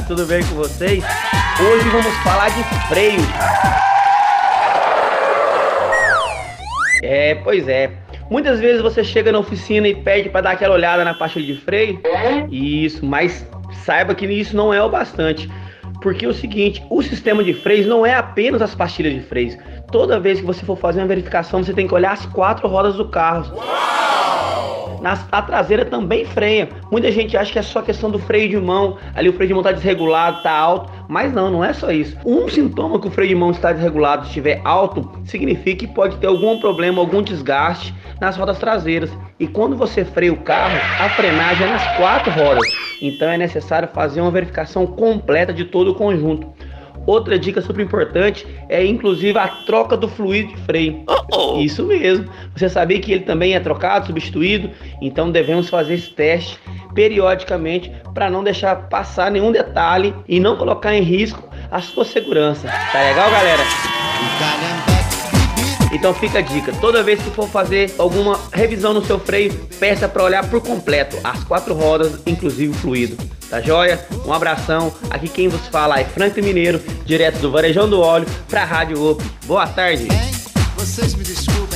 tudo bem com vocês? Hoje vamos falar de freio. É, pois é. Muitas vezes você chega na oficina e pede para dar aquela olhada na pastilha de freio. Isso, mas saiba que isso não é o bastante. Porque é o seguinte, o sistema de freios não é apenas as pastilhas de freios. Toda vez que você for fazer uma verificação, você tem que olhar as quatro rodas do carro. Na, a traseira também freia. Muita gente acha que é só questão do freio de mão, ali o freio de mão está desregulado, está alto, mas não, não é só isso. Um sintoma que o freio de mão está desregulado, estiver alto, significa que pode ter algum problema, algum desgaste nas rodas traseiras. E quando você freia o carro, a frenagem é nas quatro rodas. Então é necessário fazer uma verificação completa de todo o conjunto. Outra dica super importante é inclusive a troca do fluido de freio. Uh -oh. Isso mesmo. Você sabia que ele também é trocado, substituído? Então devemos fazer esse teste periodicamente para não deixar passar nenhum detalhe e não colocar em risco a sua segurança. Tá legal, galera? Então fica a dica, toda vez que for fazer alguma revisão no seu freio, peça para olhar por completo as quatro rodas, inclusive o fluido. Tá joia? Um abração. Aqui quem vos fala é Frank Mineiro, direto do Varejão do Óleo para a Rádio OP. Boa tarde. Vocês me desculpem.